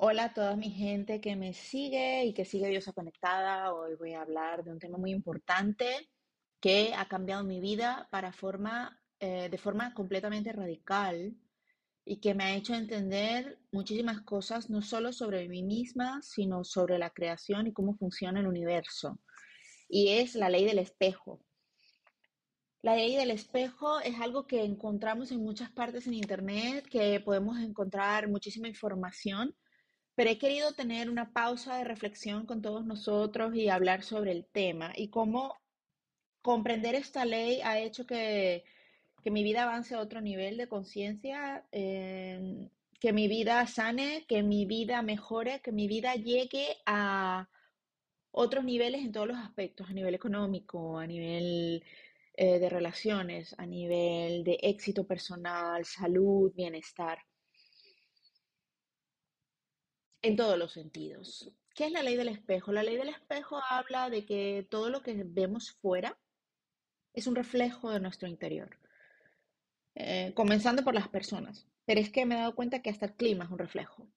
Hola a toda mi gente que me sigue y que sigue Diosa Conectada. Hoy voy a hablar de un tema muy importante que ha cambiado mi vida para forma, eh, de forma completamente radical y que me ha hecho entender muchísimas cosas, no solo sobre mí misma, sino sobre la creación y cómo funciona el universo. Y es la ley del espejo. La ley del espejo es algo que encontramos en muchas partes en Internet, que podemos encontrar muchísima información pero he querido tener una pausa de reflexión con todos nosotros y hablar sobre el tema y cómo comprender esta ley ha hecho que, mi vida avance a otro nivel de conciencia, eh, que mi vida sane, que mi vida mejore, que mi vida llegue a otros niveles en todos los aspectos, a nivel económico, a nivel eh, de relaciones, a nivel de éxito personal, salud, bienestar en todos los sentidos. ¿Qué es la ley del espejo? La ley del espejo habla de que todo lo que vemos fuera es un reflejo de nuestro interior, eh, comenzando por las personas. Pero es que me he dado cuenta que hasta el clima es un reflejo.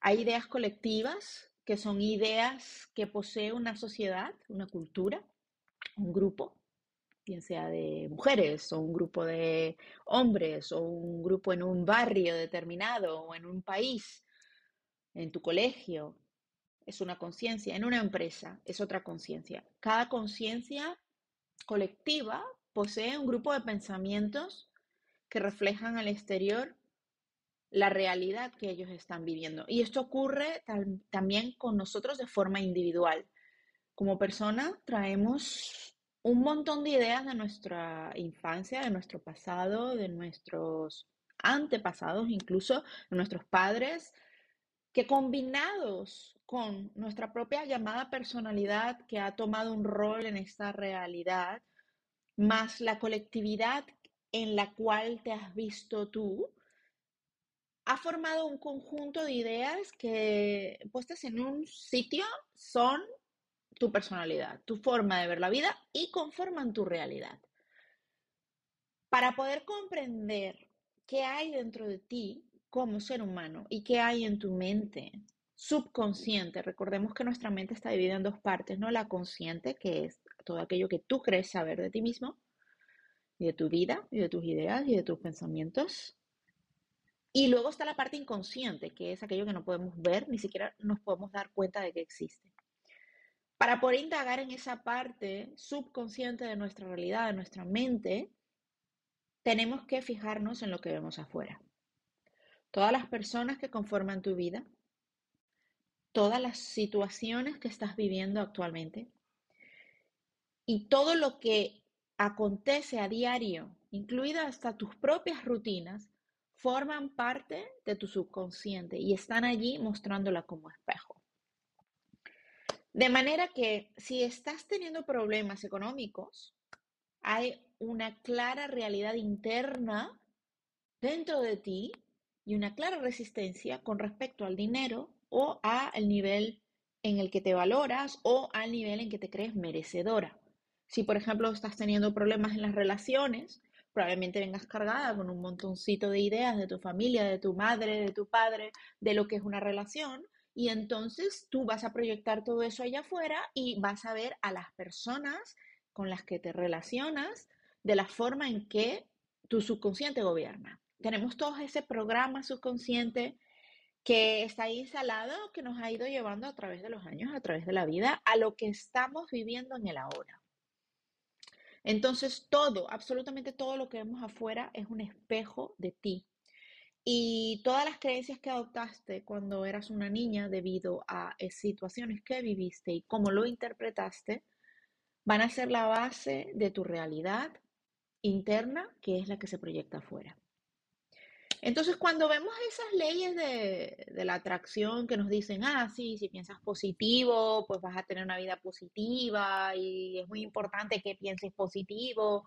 Hay ideas colectivas, que son ideas que posee una sociedad, una cultura, un grupo, bien sea de mujeres o un grupo de hombres o un grupo en un barrio determinado o en un país en tu colegio es una conciencia, en una empresa es otra conciencia. Cada conciencia colectiva posee un grupo de pensamientos que reflejan al exterior la realidad que ellos están viviendo. Y esto ocurre también con nosotros de forma individual. Como persona traemos un montón de ideas de nuestra infancia, de nuestro pasado, de nuestros antepasados, incluso de nuestros padres, que combinados con nuestra propia llamada personalidad que ha tomado un rol en esta realidad, más la colectividad en la cual te has visto tú, ha formado un conjunto de ideas que puestas en un sitio son tu personalidad, tu forma de ver la vida y conforman tu realidad. Para poder comprender qué hay dentro de ti, como ser humano y qué hay en tu mente subconsciente. Recordemos que nuestra mente está dividida en dos partes, ¿no? La consciente, que es todo aquello que tú crees saber de ti mismo de tu vida y de tus ideas y de tus pensamientos. Y luego está la parte inconsciente, que es aquello que no podemos ver, ni siquiera nos podemos dar cuenta de que existe. Para poder indagar en esa parte subconsciente de nuestra realidad, de nuestra mente, tenemos que fijarnos en lo que vemos afuera todas las personas que conforman tu vida, todas las situaciones que estás viviendo actualmente y todo lo que acontece a diario, incluidas hasta tus propias rutinas, forman parte de tu subconsciente y están allí mostrándola como espejo. De manera que si estás teniendo problemas económicos, hay una clara realidad interna dentro de ti y una clara resistencia con respecto al dinero o al nivel en el que te valoras o al nivel en que te crees merecedora. Si, por ejemplo, estás teniendo problemas en las relaciones, probablemente vengas cargada con un montoncito de ideas de tu familia, de tu madre, de tu padre, de lo que es una relación, y entonces tú vas a proyectar todo eso allá afuera y vas a ver a las personas con las que te relacionas de la forma en que tu subconsciente gobierna tenemos todo ese programa subconsciente que está ahí instalado, que nos ha ido llevando a través de los años, a través de la vida, a lo que estamos viviendo en el ahora. Entonces, todo, absolutamente todo lo que vemos afuera es un espejo de ti. Y todas las creencias que adoptaste cuando eras una niña debido a situaciones que viviste y cómo lo interpretaste, van a ser la base de tu realidad interna, que es la que se proyecta afuera. Entonces, cuando vemos esas leyes de, la atracción que nos dicen, ah, sí, si piensas positivo, pues vas a tener una vida positiva y es muy importante que pienses positivo,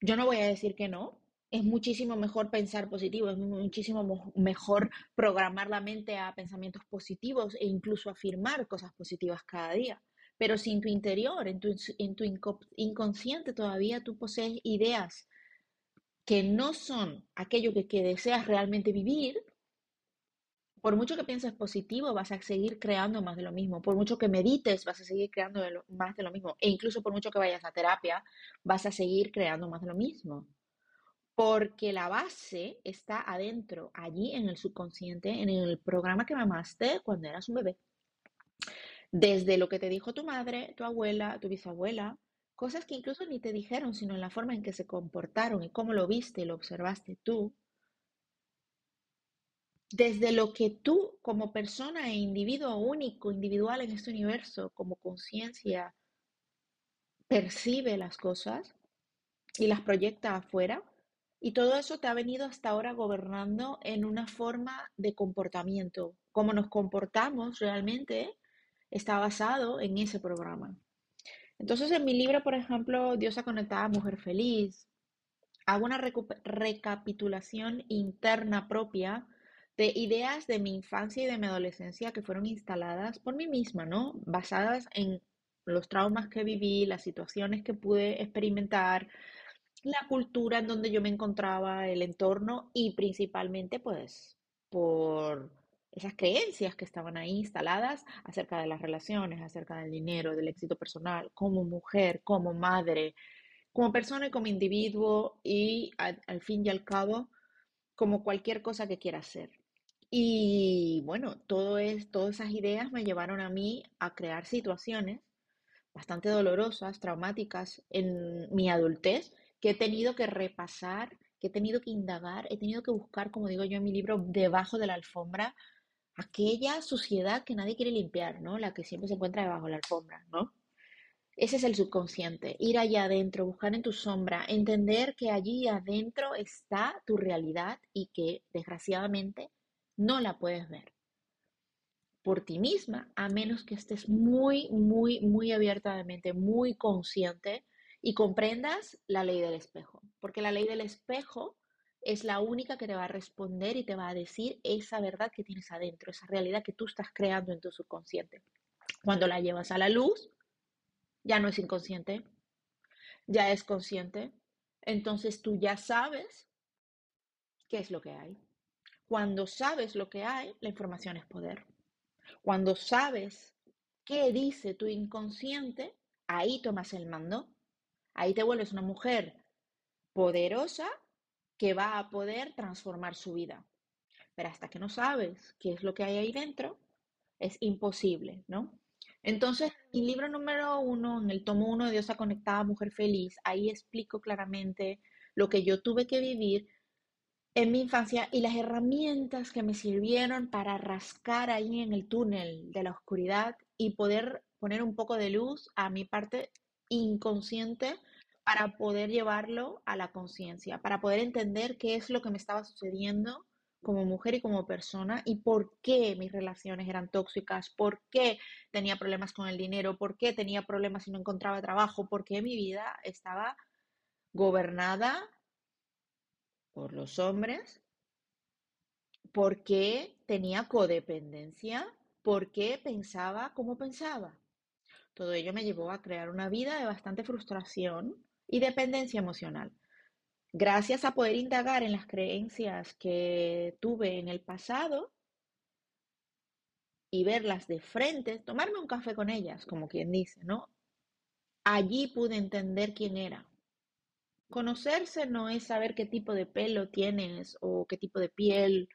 yo no voy a decir que no. Es muchísimo mejor pensar positivo, es muchísimo mejor programar la mente a pensamientos positivos e incluso afirmar cosas positivas cada día. Pero si en tu interior, en tu, en tu inconsciente todavía tú posees ideas que no son aquello que, deseas realmente vivir, Por mucho que pienses positivo, vas a seguir creando más de lo mismo. Por mucho que medites, vas a seguir creando más de lo mismo. E incluso por mucho que vayas a terapia, vas a seguir creando más de lo mismo. Porque la base está adentro, allí en el subconsciente, en el programa que mamaste cuando eras un bebé. Desde lo que te dijo tu madre, tu abuela, tu bisabuela, cosas que incluso ni te dijeron, sino en la forma en que se comportaron y cómo lo viste y lo observaste tú. Desde lo que tú, como persona e individuo único, individual en este universo, como conciencia, percibe las cosas y las proyecta afuera. Y todo eso te ha venido hasta ahora gobernando en una forma de comportamiento. Cómo nos comportamos realmente está basado en ese programa. Entonces, en mi libro, por ejemplo, Diosa conectada, mujer feliz, hago una recapitulación interna propia de ideas de mi infancia y de mi adolescencia que fueron instaladas por mí misma, ¿no? Basadas en los traumas que viví, las situaciones que pude experimentar, la cultura en donde yo me encontraba, el entorno y principalmente pues por esas creencias que estaban ahí instaladas acerca de las relaciones, acerca del dinero, del éxito personal, como mujer, como madre, como persona y como individuo y al, al fin y al cabo como cualquier cosa que quiera ser. Y bueno, todo es, todas esas ideas me llevaron a mí a crear situaciones bastante dolorosas, traumáticas en mi adultez, que he tenido que repasar, que he tenido que indagar, he tenido que buscar, como digo yo en mi libro, debajo de la alfombra, aquella suciedad que nadie quiere limpiar, ¿no? La que siempre se encuentra debajo de la alfombra, ¿no? Ese es el subconsciente, ir allá adentro, buscar en tu sombra, entender que allí adentro está tu realidad y que desgraciadamente no la puedes ver por ti misma, a menos que estés muy, muy, muy abierta muy consciente y comprendas la ley del espejo. Porque la ley del espejo es la única que te va a responder y te va a decir esa verdad que tienes adentro, esa realidad que tú estás creando en tu subconsciente. Cuando la llevas a la luz, ya no es inconsciente, ya es consciente. Entonces tú ya sabes qué es lo que hay. Cuando sabes lo que hay, la información es poder. Cuando sabes qué dice tu inconsciente, ahí tomas el mando. Ahí te vuelves una mujer poderosa que va a poder transformar su vida. Pero hasta que no sabes qué es lo que hay ahí dentro, es imposible, ¿no? Entonces, mi libro número uno, en el tomo uno de Diosa Conectada, Mujer Feliz, ahí explico claramente lo que yo tuve que vivir en mi infancia y las herramientas que me sirvieron para rascar ahí en el túnel de la oscuridad y poder poner un poco de luz a mi parte inconsciente para poder llevarlo a la conciencia, para poder entender qué es lo que me estaba sucediendo como mujer y como persona y por qué mis relaciones eran tóxicas, por qué tenía problemas con el dinero, por qué tenía problemas y no encontraba trabajo, por qué mi vida estaba gobernada por los hombres, por qué tenía codependencia, por qué pensaba como pensaba. Todo ello me llevó a crear una vida de bastante frustración y dependencia emocional. Gracias a poder indagar en las creencias que tuve en el pasado y verlas de frente, tomarme un café con ellas, como quien dice, ¿no? Allí pude entender quién era. Conocerse no es saber qué tipo de pelo tienes o qué tipo de piel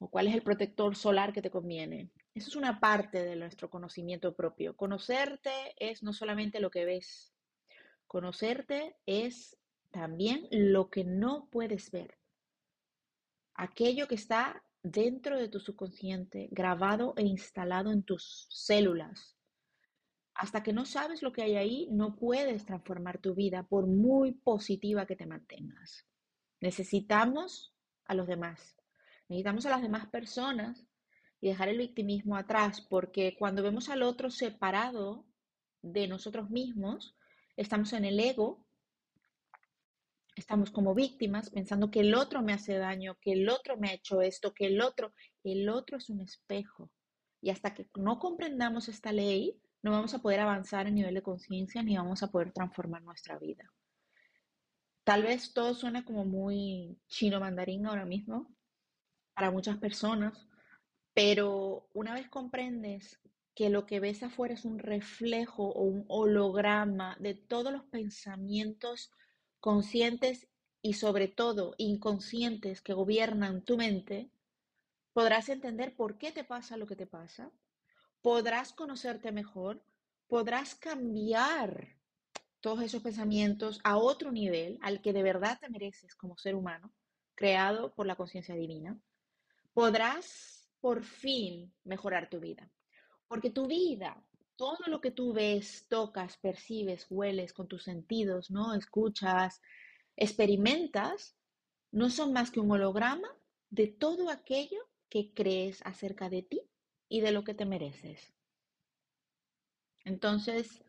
o cuál es el protector solar que te conviene. Eso es una parte de nuestro conocimiento propio. Conocerte es no solamente lo que ves, conocerte es también lo que no puedes ver. Aquello que está dentro de tu subconsciente, grabado e instalado en tus células. Hasta que no sabes lo que hay ahí, no puedes transformar tu vida por muy positiva que te mantengas. Necesitamos a los demás. Necesitamos a las demás personas y dejar el victimismo atrás, porque cuando vemos al otro separado de nosotros mismos, estamos en el ego, estamos como víctimas pensando que el otro me hace daño, que el otro me ha hecho esto, que el otro, el otro es un espejo. Y hasta que no comprendamos esta ley, no vamos a poder avanzar en nivel de conciencia ni vamos a poder transformar nuestra vida. Tal vez todo suena como muy chino mandarín ahora mismo para muchas personas, Pero una vez comprendes que lo que ves afuera es un reflejo o un holograma de todos los pensamientos conscientes y sobre todo inconscientes que gobiernan tu mente, podrás entender por qué te pasa lo que te pasa, podrás conocerte mejor, podrás cambiar todos esos pensamientos a otro nivel, al que de verdad te mereces como ser humano, creado por la conciencia divina, podrás por fin mejorar tu vida. Porque tu vida, todo lo que tú ves, tocas, percibes, hueles con tus sentidos, ¿no? Escuchas, experimentas, no son más que un holograma de todo aquello que crees acerca de ti y de lo que te mereces. Entonces,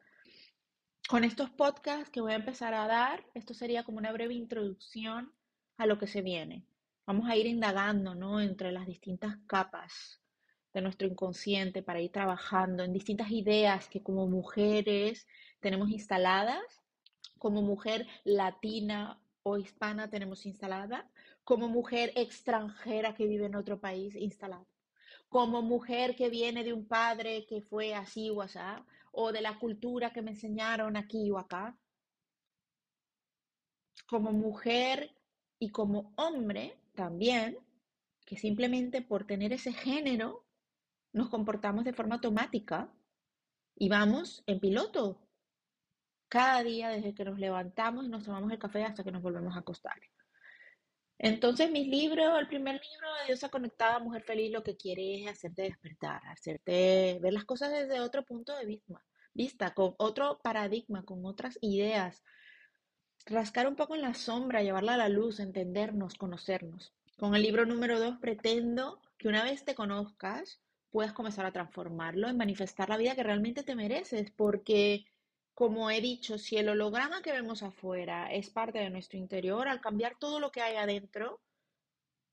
con estos podcasts que voy a empezar a dar, esto sería como una breve introducción a lo que se viene. Vamos a ir indagando, ¿no? Entre las distintas capas de nuestro inconsciente para ir trabajando en distintas ideas que como mujeres tenemos instaladas, como mujer latina o hispana tenemos instalada, como mujer extranjera que vive en otro país instalada, como mujer que viene de un padre que fue así o así, o de la cultura que me enseñaron aquí o acá, como mujer y como hombre también, que simplemente por tener ese género nos comportamos de forma automática y vamos en piloto cada día desde que nos levantamos y nos tomamos el café hasta que nos volvemos a acostar. Entonces, mis libros, el primer libro de Diosa Conectada, Mujer Feliz, lo que quiere es hacerte despertar, hacerte ver las cosas desde otro punto de vista, vista, con otro paradigma, con otras ideas, rascar un poco en la sombra, llevarla a la luz, entendernos, conocernos. Con el libro número dos pretendo que una vez te conozcas, puedas comenzar a transformarlo, en manifestar la vida que realmente te mereces, porque como he dicho, si el holograma que vemos afuera es parte de nuestro interior, al cambiar todo lo que hay adentro,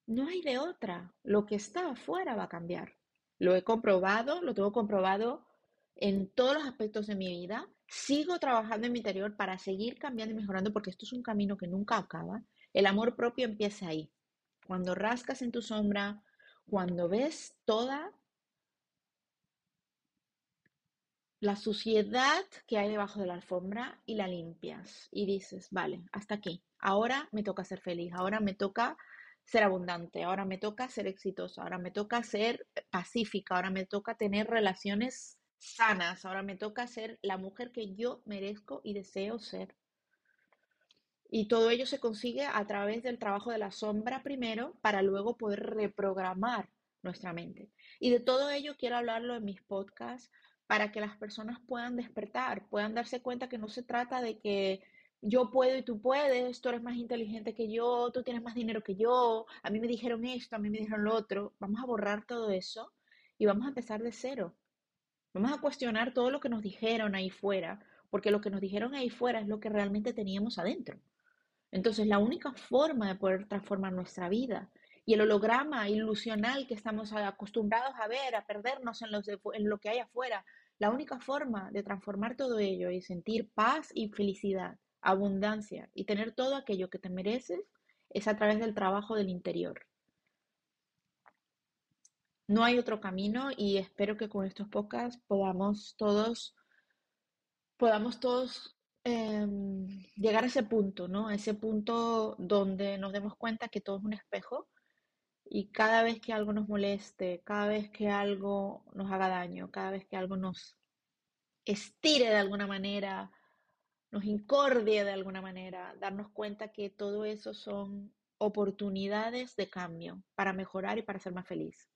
no hay de otra. Lo que está afuera va a cambiar. Lo he comprobado, lo tengo comprobado en todos los aspectos de mi vida. Sigo trabajando en mi interior para seguir cambiando y mejorando porque esto es un camino que nunca acaba. El amor propio empieza ahí. Cuando rascas en tu sombra, cuando ves toda la suciedad que hay debajo de la alfombra y la limpias y dices, vale, hasta aquí. Ahora me toca ser feliz, ahora me toca ser abundante, ahora me toca ser exitosa, ahora me toca ser pacífica, ahora me toca tener relaciones sanas, ahora me toca ser la mujer que yo merezco y deseo ser. Y todo ello se consigue a través del trabajo de la sombra primero para luego poder reprogramar nuestra mente. Y de todo ello quiero hablarlo en mis podcasts para que las personas puedan despertar, puedan darse cuenta que no se trata de que yo puedo y tú puedes, tú eres más inteligente que yo, tú tienes más dinero que yo, a mí me dijeron esto, a mí me dijeron lo otro. Vamos a borrar todo eso y vamos a empezar de cero. Vamos a cuestionar todo lo que nos dijeron ahí fuera, porque lo que nos dijeron ahí fuera es lo que realmente teníamos adentro. Entonces, la única forma de poder transformar nuestra vida y el holograma ilusional que estamos acostumbrados a ver, a perdernos en, lo que hay afuera, la única forma de transformar todo ello y sentir paz y felicidad, abundancia y tener todo aquello que te mereces es a través del trabajo del interior. No hay otro camino y espero que con estos podcasts podamos todos, podamos todos em, llegar a ese punto, ¿no? A ese punto donde nos demos cuenta que todo es un espejo y cada vez que algo nos moleste, cada vez que algo nos haga daño, cada vez que algo nos estire de alguna manera, nos incordie de alguna manera, darnos cuenta que todo eso son oportunidades de cambio para mejorar y para ser más feliz.